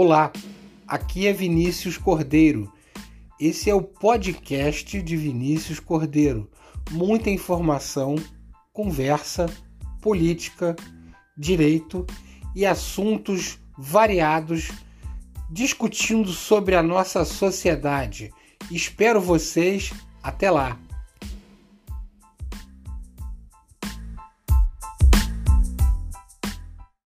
Olá, aqui é Vinícius Cordeiro. Esse é o podcast de Vinícius Cordeiro. Muita informação, conversa, política, direito e assuntos variados discutindo sobre a nossa sociedade. Espero vocês. Até lá!